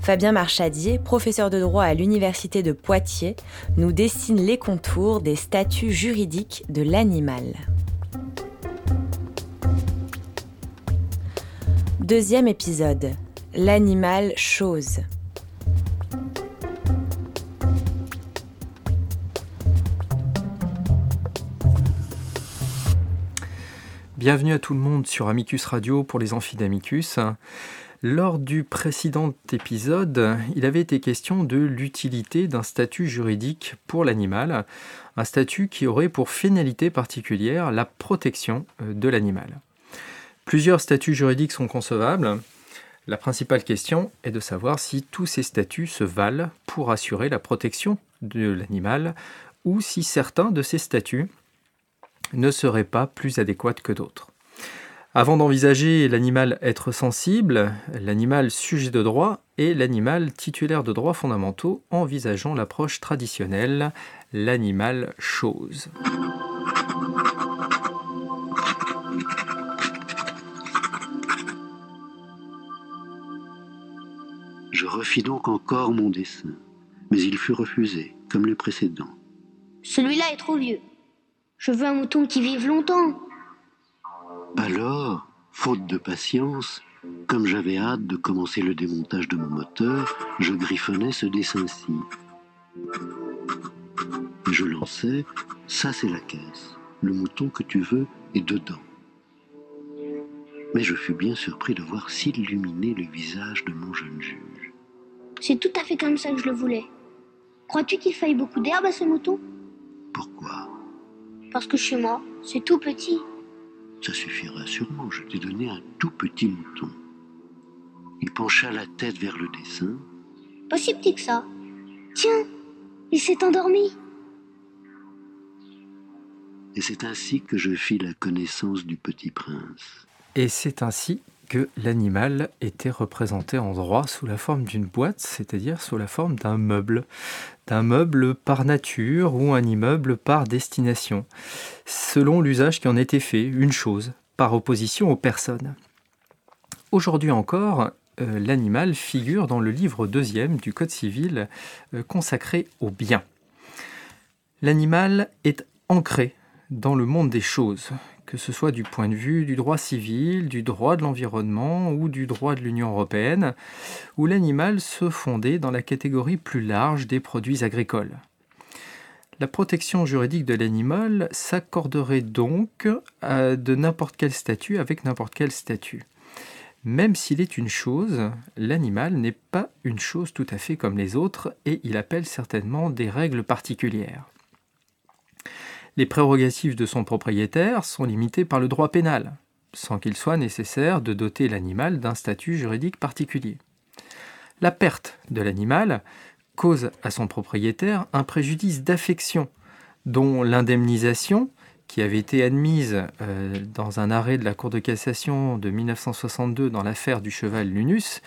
Fabien Marchadier, professeur de droit à l'Université de Poitiers, nous dessine les contours des statuts juridiques de l'animal. Deuxième épisode. L'animal chose. Bienvenue à tout le monde sur Amicus Radio pour les amphidamicus. Lors du précédent épisode, il avait été question de l'utilité d'un statut juridique pour l'animal, un statut qui aurait pour finalité particulière la protection euh, de l'animal. Plusieurs statuts juridiques sont concevables. La principale question est de savoir si tous ces statuts se valent pour assurer la protection de l'animal ou si certains de ces statuts ne seraient pas plus adéquats que d'autres. Avant d'envisager l'animal être sensible, l'animal sujet de droit et l'animal titulaire de droits fondamentaux, envisageant l'approche traditionnelle, l'animal chose. Je refis donc encore mon dessin, mais il fut refusé, comme les précédents. Celui-là est trop vieux. Je veux un mouton qui vive longtemps. Alors, faute de patience, comme j'avais hâte de commencer le démontage de mon moteur, je griffonnais ce dessin-ci. Je lançais, ça c'est la caisse. Le mouton que tu veux est dedans. Mais je fus bien surpris de voir s'illuminer le visage de mon jeune juge. C'est tout à fait comme ça que je le voulais. Crois-tu qu'il faille beaucoup d'herbe à ce mouton? Pourquoi? Parce que chez moi, c'est tout petit. Ça suffira sûrement, je t'ai donné un tout petit mouton. Il pencha la tête vers le dessin. Pas si petit que ça. Tiens, il s'est endormi. Et c'est ainsi que je fis la connaissance du petit prince. Et c'est ainsi que l'animal était représenté en droit sous la forme d'une boîte, c'est-à-dire sous la forme d'un meuble, d'un meuble par nature ou un immeuble par destination, selon l'usage qui en était fait, une chose, par opposition aux personnes. Aujourd'hui encore, euh, l'animal figure dans le livre deuxième du Code civil euh, consacré aux biens. L'animal est ancré dans le monde des choses, que ce soit du point de vue du droit civil, du droit de l'environnement ou du droit de l'Union européenne, où l'animal se fondait dans la catégorie plus large des produits agricoles. La protection juridique de l'animal s'accorderait donc à de n'importe quel statut avec n'importe quel statut. Même s'il est une chose, l'animal n'est pas une chose tout à fait comme les autres et il appelle certainement des règles particulières. Les prérogatives de son propriétaire sont limitées par le droit pénal, sans qu'il soit nécessaire de doter l'animal d'un statut juridique particulier. La perte de l'animal cause à son propriétaire un préjudice d'affection, dont l'indemnisation, qui avait été admise euh, dans un arrêt de la Cour de cassation de 1962 dans l'affaire du cheval Lunus,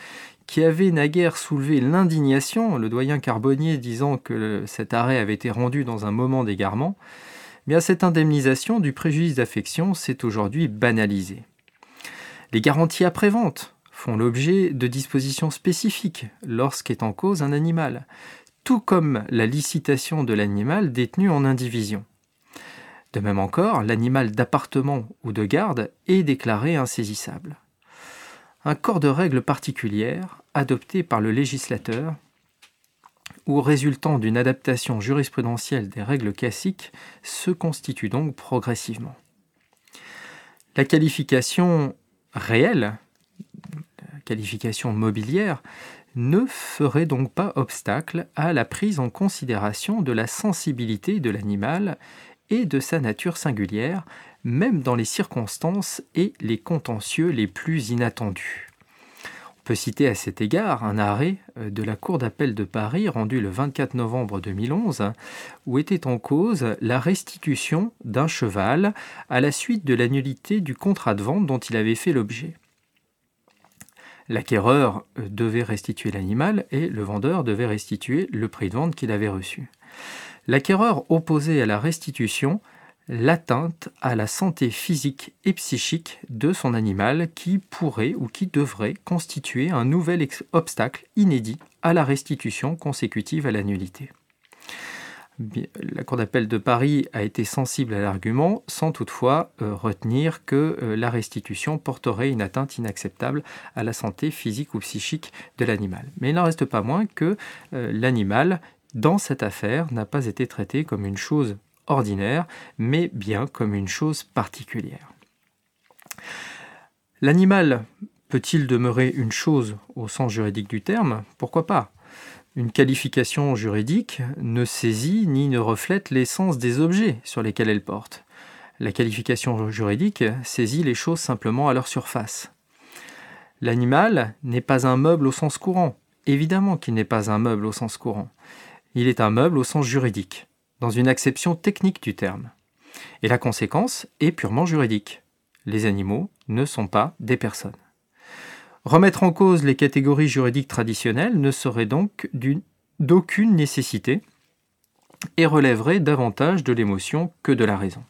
qui avait naguère soulevé l'indignation, le doyen Carbonnier disant que cet arrêt avait été rendu dans un moment d'égarement, Bien, cette indemnisation du préjudice d'affection s'est aujourd'hui banalisée. Les garanties après-vente font l'objet de dispositions spécifiques lorsqu'est en cause un animal, tout comme la licitation de l'animal détenu en indivision. De même encore, l'animal d'appartement ou de garde est déclaré insaisissable. Un corps de règles particulières, adopté par le législateur, ou résultant d'une adaptation jurisprudentielle des règles classiques, se constitue donc progressivement. La qualification réelle, la qualification mobilière, ne ferait donc pas obstacle à la prise en considération de la sensibilité de l'animal et de sa nature singulière, même dans les circonstances et les contentieux les plus inattendus. Peut citer à cet égard un arrêt euh, de la Cour d'appel de Paris rendu le 24 novembre 2011, où était en cause la restitution d'un cheval à la suite de l'annulité du contrat de vente dont il avait fait l'objet. L'acquéreur euh, devait restituer l'animal et le vendeur devait restituer le prix de vente qu'il avait reçu. L'acquéreur opposait à la restitution l'atteinte à la santé physique et psychique de son animal qui pourrait ou qui devrait constituer un nouvel obstacle inédit à la restitution consécutive à l'annulité. La Cour d'appel de Paris a été sensible à l'argument sans toutefois euh, retenir que euh, la restitution porterait une atteinte inacceptable à la santé physique ou psychique de l'animal. Mais il n'en reste pas moins que euh, l'animal, dans cette affaire, n'a pas été traité comme une chose ordinaire, mais bien comme une chose particulière. L'animal peut-il demeurer une chose au sens juridique du terme? Pourquoi pas? Une qualification juridique ne saisit ni ne reflète l'essence des objets sur lesquels elle porte. La qualification juridique saisit les choses simplement à leur surface. L'animal n'est pas un meuble au sens courant. Évidemment qu'il n'est pas un meuble au sens courant. Il est un meuble au sens juridique dans une acception technique du terme. Et la conséquence est purement juridique. Les animaux ne sont pas des personnes. Remettre en cause les catégories juridiques traditionnelles ne serait donc d'aucune nécessité et relèverait davantage de l'émotion que de la raison.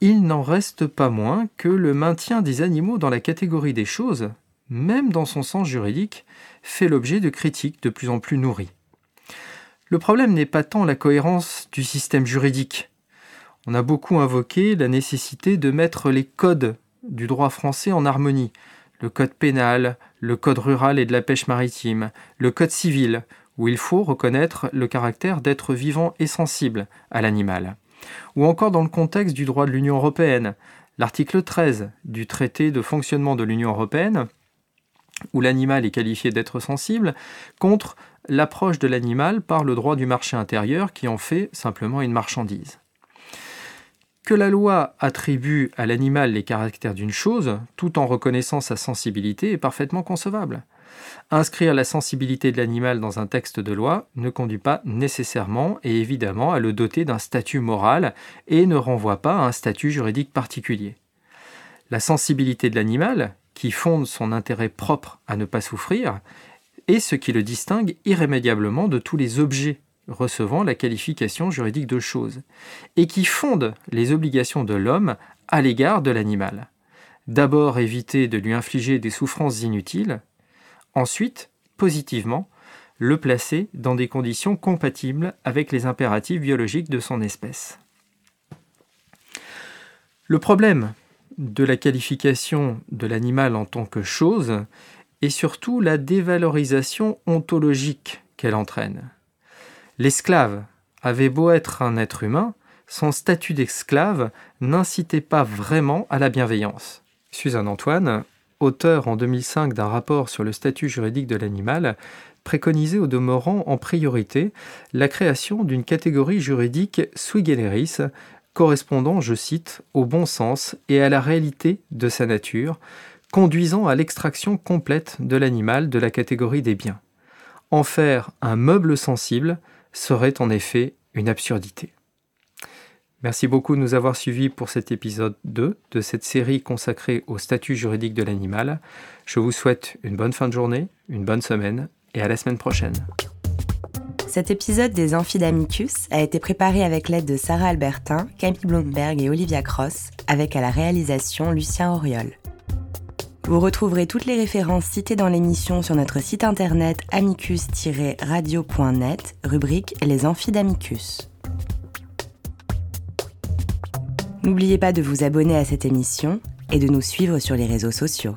Il n'en reste pas moins que le maintien des animaux dans la catégorie des choses, même dans son sens juridique, fait l'objet de critiques de plus en plus nourries. Le problème n'est pas tant la cohérence du système juridique. On a beaucoup invoqué la nécessité de mettre les codes du droit français en harmonie. Le code pénal, le code rural et de la pêche maritime, le code civil, où il faut reconnaître le caractère d'être vivant et sensible à l'animal. Ou encore dans le contexte du droit de l'Union européenne, l'article 13 du traité de fonctionnement de l'Union européenne, où l'animal est qualifié d'être sensible, contre l'approche de l'animal par le droit du marché intérieur qui en fait simplement une marchandise. Que la loi attribue à l'animal les caractères d'une chose, tout en reconnaissant sa sensibilité, est parfaitement concevable. Inscrire la sensibilité de l'animal dans un texte de loi ne conduit pas nécessairement et évidemment à le doter d'un statut moral et ne renvoie pas à un statut juridique particulier. La sensibilité de l'animal, qui fonde son intérêt propre à ne pas souffrir, et ce qui le distingue irrémédiablement de tous les objets recevant la qualification juridique de chose, et qui fonde les obligations de l'homme à l'égard de l'animal. D'abord éviter de lui infliger des souffrances inutiles, ensuite, positivement, le placer dans des conditions compatibles avec les impératifs biologiques de son espèce. Le problème de la qualification de l'animal en tant que chose et surtout la dévalorisation ontologique qu'elle entraîne. L'esclave avait beau être un être humain, son statut d'esclave n'incitait pas vraiment à la bienveillance. Suzanne Antoine, auteur en 2005 d'un rapport sur le statut juridique de l'animal, préconisait au demeurant en priorité la création d'une catégorie juridique sui generis correspondant, je cite, au bon sens et à la réalité de sa nature, conduisant à l'extraction complète de l'animal de la catégorie des biens. En faire un meuble sensible serait en effet une absurdité. Merci beaucoup de nous avoir suivis pour cet épisode 2 de cette série consacrée au statut juridique de l'animal. Je vous souhaite une bonne fin de journée, une bonne semaine et à la semaine prochaine. Cet épisode des Amphidamicus a été préparé avec l'aide de Sarah Albertin, Camille Blomberg et Olivia Cross, avec à la réalisation Lucien Auriol. Vous retrouverez toutes les références citées dans l'émission sur notre site internet amicus-radio.net, rubrique Les Amphidamicus. N'oubliez pas de vous abonner à cette émission et de nous suivre sur les réseaux sociaux.